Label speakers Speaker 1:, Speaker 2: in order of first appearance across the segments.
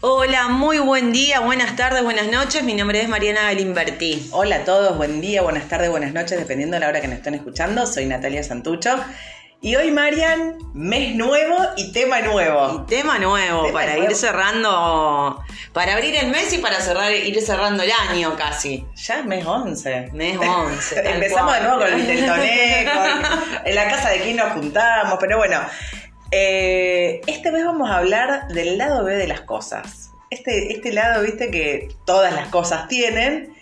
Speaker 1: Hola, muy buen día, buenas tardes, buenas noches. Mi nombre es Mariana Galimberti.
Speaker 2: Hola a todos, buen día, buenas tardes, buenas noches, dependiendo de la hora que nos estén escuchando. Soy Natalia Santucho. Y hoy, Marian, mes nuevo y tema nuevo.
Speaker 1: Y tema nuevo,
Speaker 2: Tema
Speaker 1: para
Speaker 2: nuevo.
Speaker 1: ir cerrando, para abrir el mes y para cerrar, ir cerrando el año casi.
Speaker 2: Ya es mes 11.
Speaker 1: Mes 11. tal
Speaker 2: Empezamos
Speaker 1: cual.
Speaker 2: de nuevo con el Teltoné, con en la casa de quién nos juntamos, pero bueno. Eh, este mes vamos a hablar del lado B de las cosas. Este, este lado, viste, que todas las cosas tienen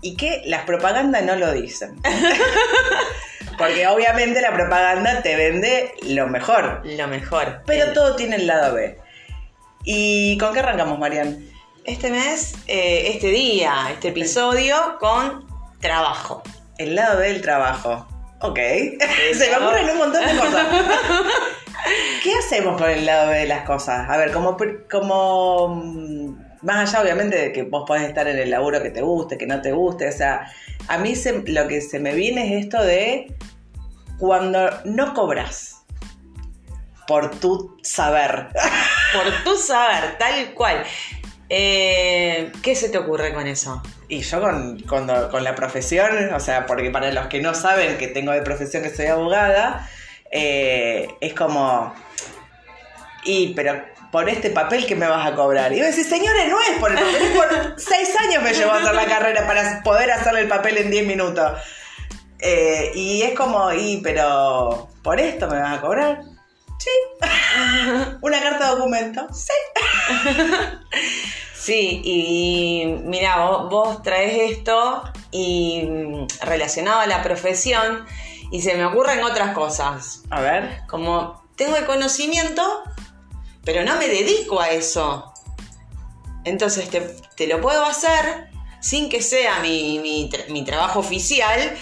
Speaker 2: y que las propagandas no lo dicen. Porque obviamente la propaganda te vende lo mejor.
Speaker 1: Lo mejor.
Speaker 2: Pero
Speaker 1: El-
Speaker 2: todo tiene el lado B. ¿Y con qué arrancamos, Marian?
Speaker 1: Este mes, eh, este día, este episodio con trabajo.
Speaker 2: El lado B del trabajo. Ok. Se me ocurren un montón de cosas. ¿Qué hacemos con el lado B de las cosas? A ver, como, como mm, más allá obviamente de que vos podés estar en el laburo que te guste, que no te guste, o sea, a mí se- lo que se me viene es esto de cuando no cobras por tu saber.
Speaker 1: Por tu saber, tal cual. Eh, ¿Qué se te ocurre con eso?
Speaker 2: Y yo con, con la profesión, o sea, porque para los que no saben que tengo de profesión que soy abogada, eh, es como, y pero por este papel que me vas a cobrar. Y yo decís, señores, no es por el papel, es por seis años me llevó a hacer la carrera para poder hacerle el papel en diez minutos. Eh, y es como, y pero por esto me vas a cobrar. Sí. Una carta de documento. Sí.
Speaker 1: Sí, y mira, vos, vos traes esto y mm, relacionado a la profesión y se me ocurren otras cosas.
Speaker 2: A ver.
Speaker 1: Como tengo el conocimiento, pero no me dedico a eso. Entonces te, te lo puedo hacer sin que sea mi, mi mi trabajo oficial,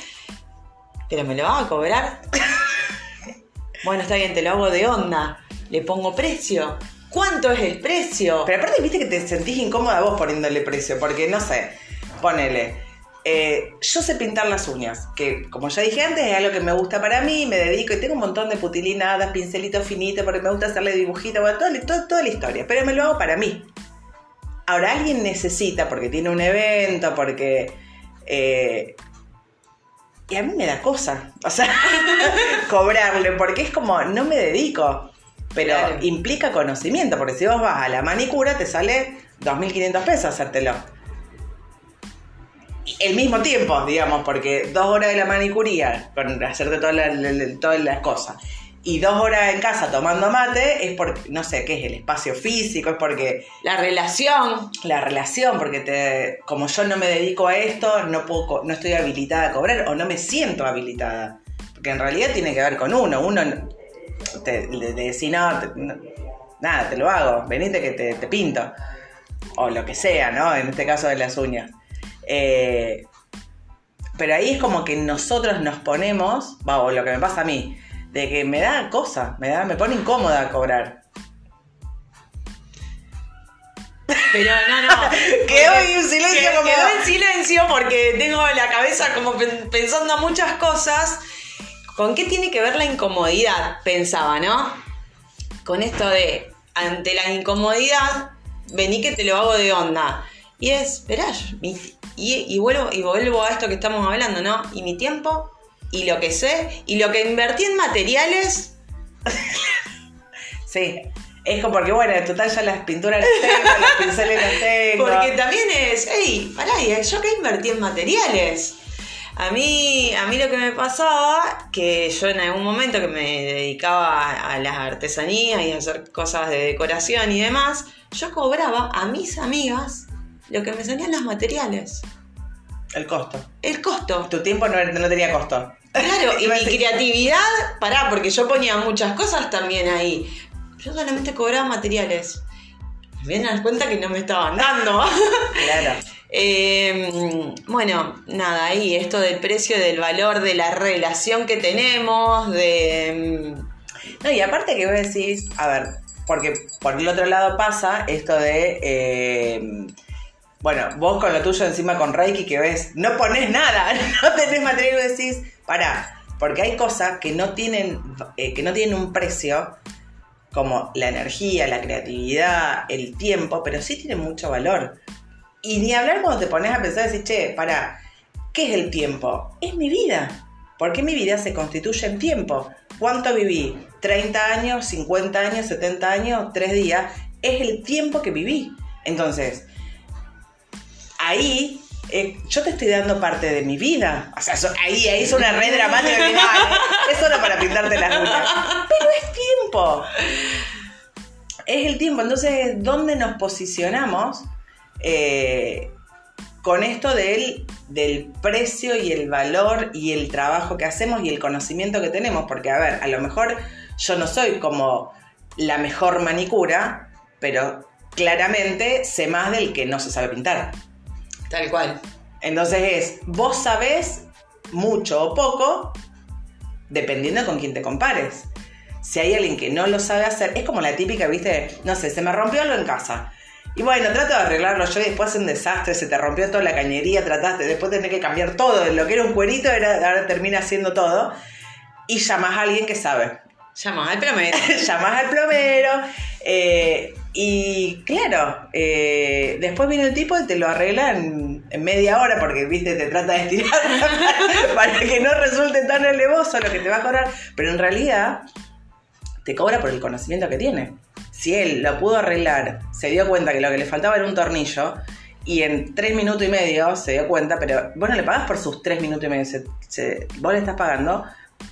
Speaker 1: pero me lo vas a cobrar. bueno, está bien, te lo hago de onda. Le pongo precio. ¿Cuánto es el precio?
Speaker 2: Pero aparte, viste que te sentís incómoda vos poniéndole precio, porque no sé, ponele. Eh, yo sé pintar las uñas, que como ya dije antes, es algo que me gusta para mí, me dedico y tengo un montón de putilinadas, pincelitos finitos, porque me gusta hacerle dibujitos, bueno, toda, toda- toda la historia, pero me lo hago para mí. Ahora alguien necesita, porque tiene un evento, porque... eh, y a mí me da cosa, o sea, cobrarle, porque es como, no me dedico. Pero
Speaker 1: Claro.
Speaker 2: implica conocimiento, porque si vos vas a la manicura te sale 2.500 pesos hacértelo. El mismo tiempo, digamos, porque dos horas de la manicuría, con hacerte todas las, la- cosas, y dos horas en casa tomando mate, es porque, no sé, ¿qué es? El espacio físico, es porque
Speaker 1: La relación.
Speaker 2: la relación, porque te, como yo no me dedico a esto, no, puedo, no estoy habilitada a cobrar o no me siento habilitada. Porque en realidad tiene que ver con uno. Uno no- te, le, le decís, no, te- no, nada, te lo hago, venite que te, te pinto. O lo que sea, ¿no? En este caso de las uñas. Eh, pero ahí es como que nosotros nos ponemos, va, o lo que me pasa a mí, de que me da cosa, me, da, me pone incómoda cobrar.
Speaker 1: Pero no, no.
Speaker 2: Quedó un silencio
Speaker 1: que-
Speaker 2: como-
Speaker 1: Quedó en silencio porque tengo la cabeza como pen- pensando muchas cosas. ¿Con qué tiene que ver la incomodidad? Pensaba, ¿no? Con esto de, ante la incomodidad, vení que te lo hago de onda. Y es, mi- y, y vuelvo, y vuelvo a esto que estamos hablando, ¿no? Y mi tiempo, y lo que sé, y lo que invertí en materiales,
Speaker 2: Sí, es como porque, bueno, en total ya las pinturas las tengo, los pinceles los tengo.
Speaker 1: Porque también es, hey, pará, ¿y yo que invertí en materiales. A mí, a mí lo que me pasaba, que yo en algún momento que me dedicaba a, a las artesanías y a hacer cosas de decoración y demás, yo cobraba a mis amigas lo que me salían los materiales.
Speaker 2: El costo.
Speaker 1: El costo.
Speaker 2: Tu tiempo no, no tenía costo.
Speaker 1: Claro, y mi creatividad, pará, porque yo ponía muchas cosas también ahí. Yo solamente cobraba materiales. Me vienen a dar cuenta que no me estaban dando.
Speaker 2: Claro.
Speaker 1: Eh, bueno, nada, ahí esto del precio, del valor, de la relación que tenemos, de...
Speaker 2: No, y aparte que vos decís, a ver, porque por el otro lado pasa esto de. eh, bueno, vos con lo tuyo encima con Reiki que ves, no pones nada, no tenés material y decís, pará, porque hay cosas que no tienen, eh, que no tienen un precio como la energía, la creatividad, el tiempo, pero sí tiene mucho valor. Y ni hablar cuando te pones a pensar y decir, che, para, ¿qué es el tiempo? Es mi vida. Porque mi vida se constituye en tiempo. ¿Cuánto viví? ¿30 años, 50 años, 70 años, 3 días? Es el tiempo que viví. Entonces, ahí eh, yo te estoy dando parte de mi vida. O sea, ahí, ahí es una red dramática que no, es solo para pintarte las uñas. Pero es tiempo. Es el tiempo. Entonces, ¿dónde nos posicionamos eh, con esto del, del precio y el valor y el trabajo que hacemos y el conocimiento que tenemos? Porque, a ver, a lo mejor yo no soy como la mejor manicura, pero claramente sé más del que no se sabe pintar.
Speaker 1: Tal cual.
Speaker 2: Entonces es, vos sabés mucho o poco, dependiendo con quién te compares. Si hay alguien que no lo sabe hacer, es como la típica, viste, no sé, se me rompió algo en casa. Y bueno, trato de arreglarlo yo y después hace un desastre, se te rompió toda la cañería, trataste, después tenés que cambiar todo, lo que era un cuerito ahora termina siendo todo. Y llamás a alguien que sabe.
Speaker 1: Llamás al plomero.
Speaker 2: llamás al plomero. Eh, y claro, eh, después viene el tipo y te lo arregla en, media hora porque, viste, te trata de estirar para, que no resulte tan elevoso lo que te va a cobrar. Pero en realidad te cobra por el conocimiento que tiene. Si él lo pudo arreglar, se dio cuenta que lo que le faltaba era un tornillo y en tres minutos y medio se dio cuenta, pero vos no le pagas por sus tres minutos y medio, vos le estás pagando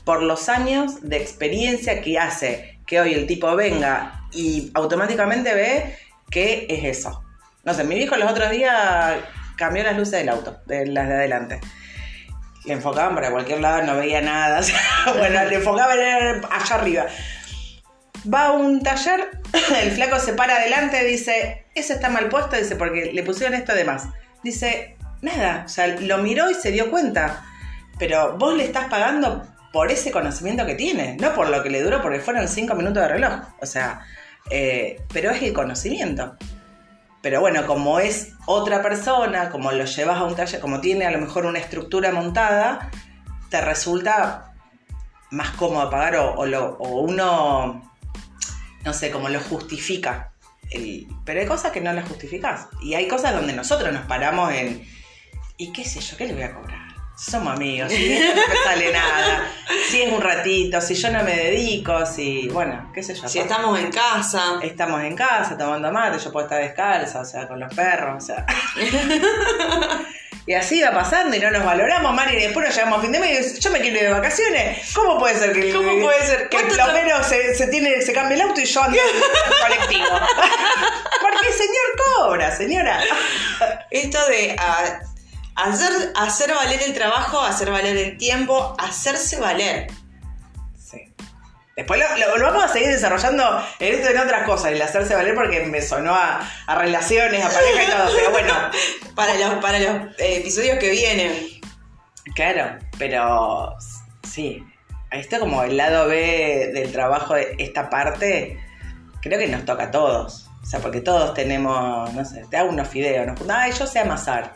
Speaker 2: por los años de experiencia que hace que hoy el tipo venga y automáticamente ve que es eso. No sé, mi hijo los otros días cambió las luces del auto, de las de adelante. Le enfocaban para cualquier lado, no veía nada. bueno, le enfocaban allá arriba. Va a un taller, el flaco se para adelante, dice, eso está mal puesto, dice, porque le pusieron esto de más. Dice, nada, o sea, lo miró y se dio cuenta. Pero vos le estás pagando por ese conocimiento que tiene, no por lo que le duró, porque fueron cinco minutos de reloj. O sea, eh, pero es el conocimiento. Pero bueno, como es otra persona, como lo llevas a un taller, como tiene a lo mejor una estructura montada, te resulta más cómodo pagar o, uno, no sé, como lo justifica. pero hay cosas que no las justificas. Y hay cosas donde nosotros nos paramos en, ¿y qué sé yo? ¿Qué le voy a cobrar? Somos amigos, si no me sale nada, si es un ratito, si yo no me dedico, si, bueno, qué sé yo.
Speaker 1: Si estamos en casa.
Speaker 2: Estamos en casa tomando mate, yo puedo estar descalza, o sea, con los perros, o sea. y así va pasando y no nos valoramos, Mari, y después nos llegamos a fin de mes y yo me quiero ir de vacaciones. ¿Cómo puede ser que,
Speaker 1: ¿Cómo puede ser?
Speaker 2: que lo menos se, se, tiene, se cambie el auto y yo ando en el colectivo? Porque el señor cobra, señora.
Speaker 1: Esto de... Ah, Hacer, hacer valer el trabajo, hacer valer el tiempo, hacerse valer.
Speaker 2: Sí. Después lo, vamos a seguir desarrollando en esto en otras cosas, el hacerse valer porque me sonó a, relaciones, a pareja y todo, pero bueno.
Speaker 1: para los, para los episodios que vienen.
Speaker 2: Claro, pero sí, esto como el lado B del trabajo de esta parte, creo que nos toca a todos. O sea, porque todos tenemos, no sé, te hago unos fideos, ¿no? Ay, yo sé amasar.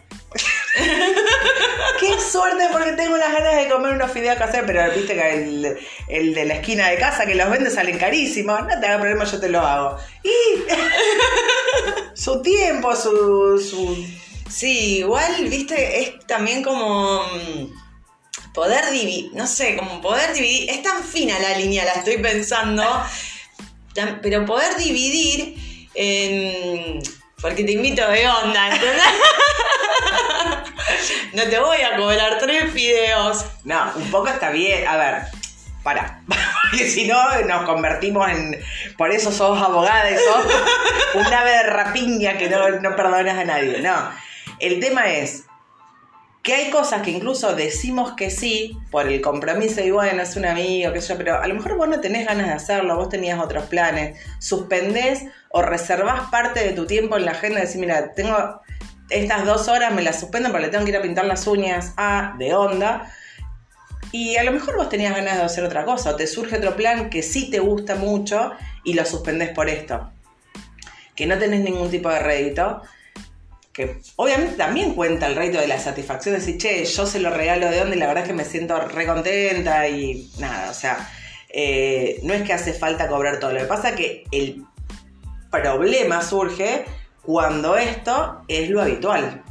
Speaker 2: Qué suerte porque tengo unas ganas de comer unos fideos caseros, pero viste que el, el, de la esquina de casa que los vende salen carísimos. No te hagas problema, yo te los hago. Y su tiempo, su, su...
Speaker 1: Sí, igual, viste, es también como mm, poder dividir, no sé, como poder dividir, es tan fina la línea, la estoy pensando, pero poder dividir en... Porque te invito de onda, ¿entendés? no te voy a cobrar tres fideos.
Speaker 2: No, un poco está bien. A ver, para. Porque si no, nos convertimos en. Por eso sos abogada y sos un ave de rapiña que no, no perdonas a nadie. No. El tema es que hay cosas que incluso decimos que sí por el compromiso y bueno, es un amigo, sé yo, pero a lo mejor vos no tenés ganas de hacerlo, vos tenías otros planes, suspendés o reservás parte de tu tiempo en la agenda y decís, mira, tengo estas dos horas me las suspendo porque le tengo que ir a pintar las uñas a de onda. Y a lo mejor vos tenías ganas de hacer otra cosa, o te surge otro plan que sí te gusta mucho y lo suspendés por esto. Que no tenés ningún tipo de rédito. Que obviamente también cuenta el rédito de la satisfacción de decir, che, yo se lo regalo de onda y la verdad es que me siento re contenta y nada, o sea, eh, no es que hace falta cobrar todo. Lo que pasa es que el problema surge cuando esto es lo habitual.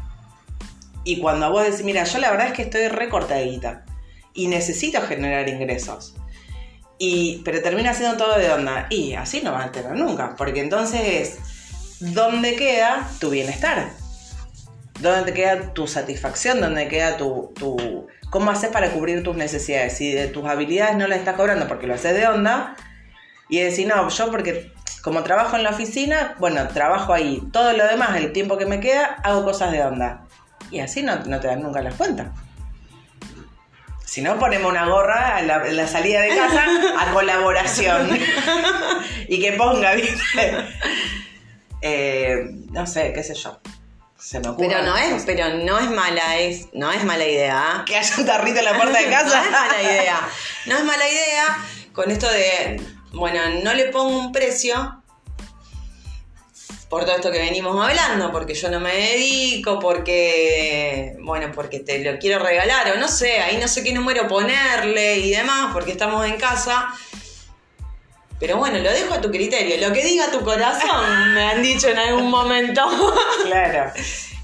Speaker 2: Y cuando vos decís, mira, yo la verdad es que estoy recortadita y necesito generar ingresos. Y, pero termina siendo todo de onda. Y así no va a tener nunca, porque entonces es, ¿dónde queda tu bienestar? ¿Dónde queda tu satisfacción? ¿Dónde queda tu, tu... ¿Cómo haces para cubrir tus necesidades? Si de tus habilidades no las estás cobrando porque lo haces de onda, y decir, no, yo porque como trabajo en la oficina, bueno, trabajo ahí. Todo lo demás, el tiempo que me queda, hago cosas de onda. Y así no, no te dan nunca las cuentas. Si no, ponemos una gorra en la, salida de casa a colaboración. y que ponga, ¿viste? Eh, no sé, qué sé yo. Se me ocurre.
Speaker 1: Pero no es, pero no es mala, es, no es mala idea.
Speaker 2: Que haya un tarrito en la puerta de casa.
Speaker 1: no es mala idea. No es mala idea con esto de, bueno, no le pongo un precio por todo esto que venimos hablando, porque yo no me dedico, porque, bueno, porque te lo quiero regalar, o no sé, ahí no sé qué número ponerle y demás, porque estamos en casa. Pero bueno, lo dejo a tu criterio. Lo que diga tu corazón, me han dicho en algún momento.
Speaker 2: Claro.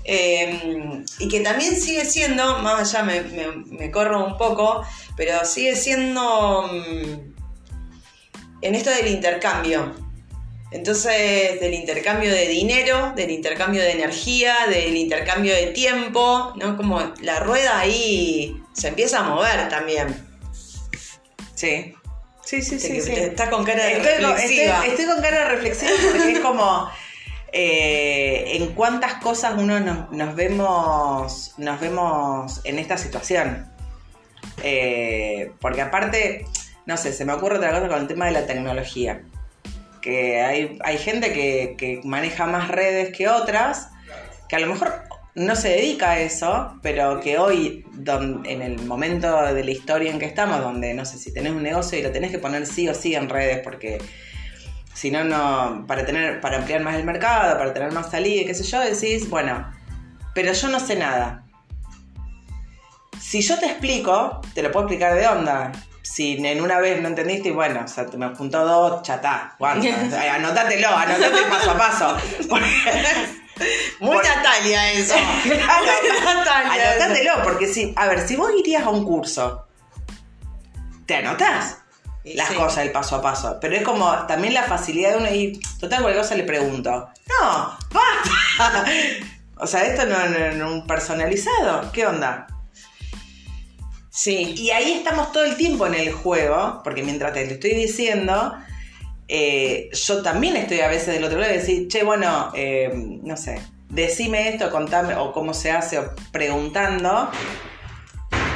Speaker 1: Em, y que también sigue siendo, más allá me, me, corro un poco, pero sigue siendo mm, en esto del intercambio. Entonces, del intercambio de dinero, del intercambio de energía, del intercambio de tiempo, ¿no? Como la rueda ahí se empieza a mover también.
Speaker 2: Sí. Sí, sí, sí.
Speaker 1: Estás con cara de
Speaker 2: estoy,
Speaker 1: reflexiva.
Speaker 2: Estoy, con cara de reflexiva porque es como eh, en cuántas cosas uno nos, vemos nos vemos en esta situación. Eh, porque aparte, no sé, se me ocurre otra cosa con el tema de la tecnología que hay, hay gente que, maneja más redes que otras, que a lo mejor no se dedica a eso, pero que hoy, en el momento de la historia en que estamos, donde no sé si tenés un negocio y lo tenés que poner sí o sí en redes, porque si no, no, para tener, para ampliar más el mercado, para tener más salida, qué sé yo, decís, bueno, pero yo no sé nada. Si yo te explico, te lo puedo explicar de onda si en una vez no entendiste, y bueno, o sea, te me juntó dos, chatá, anótatelo, anótate paso a paso.
Speaker 1: Muy Natalia eso.
Speaker 2: Natalia anótatelo, porque si, a ver, si vos irías a un curso, te anotás las cosas, el paso a paso. Pero es como también la facilidad de uno y total cualquier cosa le pregunto. No, basta. o sea, esto no es un personalizado. ¿Qué onda?
Speaker 1: Sí.
Speaker 2: Y ahí estamos todo el tiempo en el juego, porque mientras te lo estoy diciendo, eh, yo también estoy a veces del otro lado y decir, che, bueno, eh, no sé, decime esto, contame, o cómo se hace, o preguntando,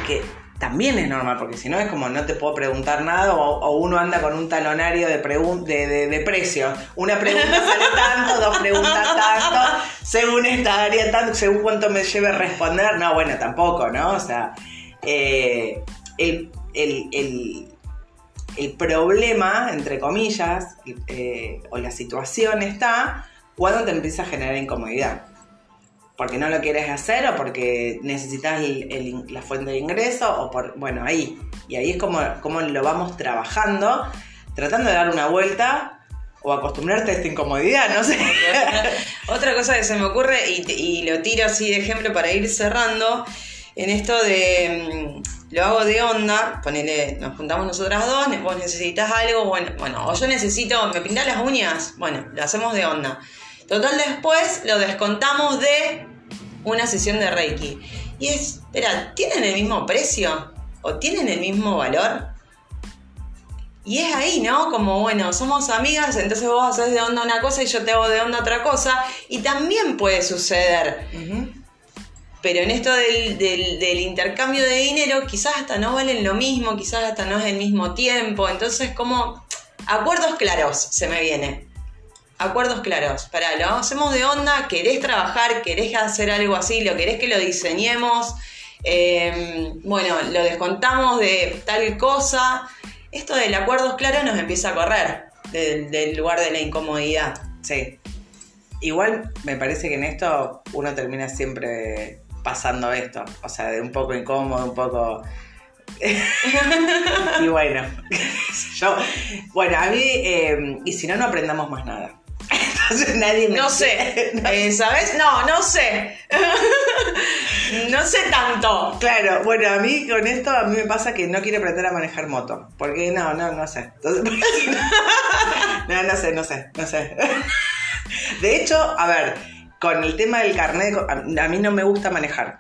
Speaker 2: que también es normal, porque si no es como no te puedo preguntar nada, o, uno anda con un talonario de, de, de, precios. Una pregunta sale tanto, dos preguntas tanto, según esta área tanto, según cuánto me lleve responder. No, bueno, tampoco, ¿no? O sea, eh, el, problema, entre comillas, eh, o la situación está cuando te empieza a generar incomodidad. Porque no lo quieres hacer o porque necesitas la fuente de ingreso o por, bueno, ahí. Y ahí es como, como lo vamos trabajando, tratando de dar una vuelta o acostumbrarte a esta incomodidad, no sé.
Speaker 1: Otra cosa que se me ocurre, y, lo tiro así de ejemplo para ir cerrando, en esto de mm, lo hago de onda, ponele, nos juntamos nosotras dos, vos necesitas algo, bueno, bueno, o yo necesito, me pintas las uñas, bueno, lo hacemos de onda. Total después lo descontamos de una sesión de Reiki. Y es, espera, ¿tienen el mismo precio? ¿O tienen el mismo valor? Y es ahí, ¿no? Como, bueno, somos amigas, entonces vos haces de onda una cosa y yo te hago de onda otra cosa. Y también puede suceder. Pero en esto del, intercambio de dinero, quizás hasta no valen lo mismo, quizás hasta no es el mismo tiempo. Entonces, como acuerdos claros se me viene. Acuerdos claros. Para, lo hacemos de onda, querés trabajar, querés hacer algo así, lo querés que lo diseñemos. Em, bueno, lo descontamos de tal cosa. Esto del acuerdos claros nos empieza a correr del, del lugar de la incomodidad.
Speaker 2: Sí. Igual me parece que en esto uno termina siempre pasando esto. O sea, de un poco incómodo, un poco y bueno, yo, bueno, a mí, eh, y si no, no aprendamos más nada. Entonces nadie me
Speaker 1: No sé, eh, ¿sabes? No, no sé. no sé tanto.
Speaker 2: Claro, bueno, a mí con esto a mí me pasa que no quiero aprender a manejar moto. Porque no, no, no sé. Entonces, no, no sé, no sé, no sé. De hecho, a ver, con el tema del carnet, a, mí no me gusta manejar.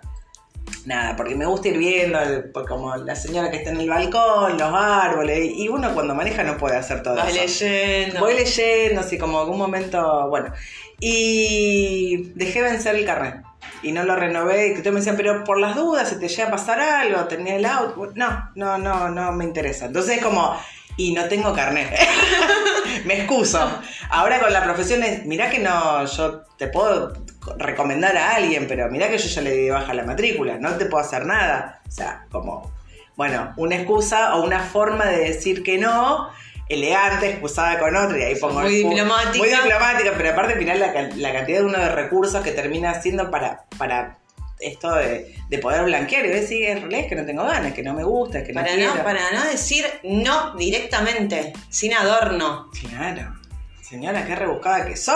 Speaker 2: Nada, porque me gusta ir viendo, el- como la señora que está en el balcón, los árboles, y uno cuando maneja no puede hacer todo eso.
Speaker 1: leyendo.
Speaker 2: Voy leyendo, así como algún momento, bueno. Y dejé vencer el carnet. Y no lo renové. Y todos me decían, pero por las dudas, si te llega a pasar algo, tenía el auto. No, no, no, no me interesa. Entonces es como, y no tengo carnet. me excuso. Ahora con la profesión es, mirá que no, yo te puedo recomendar a alguien, pero mirá que yo ya le di baja la matrícula, no te puedo hacer nada. O sea, como, bueno, una excusa o una forma de decir que no, elegante, excusada con otra, y ahí pongo
Speaker 1: Muy diplomática.
Speaker 2: Muy diplomática, pero aparte mirá la, la cantidad de uno de recursos que termina haciendo para, para esto de, de poder blanquear. Y realidad es que no tengo ganas, que no me gusta, que no
Speaker 1: Para
Speaker 2: quiero.
Speaker 1: no, para no decir no directamente, sin adorno.
Speaker 2: Claro. Señora, qué rebuscada que soy.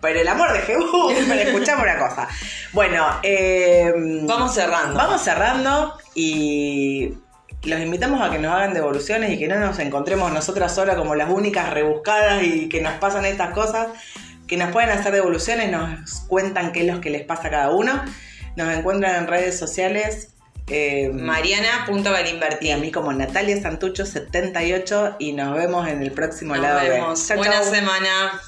Speaker 2: Pero el amor de Jesús. Pero escuchame una cosa. Bueno, eh,
Speaker 1: Vamos cerrando.
Speaker 2: Vamos cerrando y los invitamos a que nos hagan devoluciones y que no nos encontremos nosotras solas como las únicas rebuscadas y que nos pasan estas cosas. Que nos pueden hacer devoluciones, nos cuentan qué es lo que les pasa a cada uno. Nos encuentran en redes sociales. eh, y a mí como Natalia Santucho 78 y nos vemos en el próximo
Speaker 1: Nos
Speaker 2: lado B.
Speaker 1: vemos.
Speaker 2: Chau,
Speaker 1: Buena
Speaker 2: chau.
Speaker 1: semana.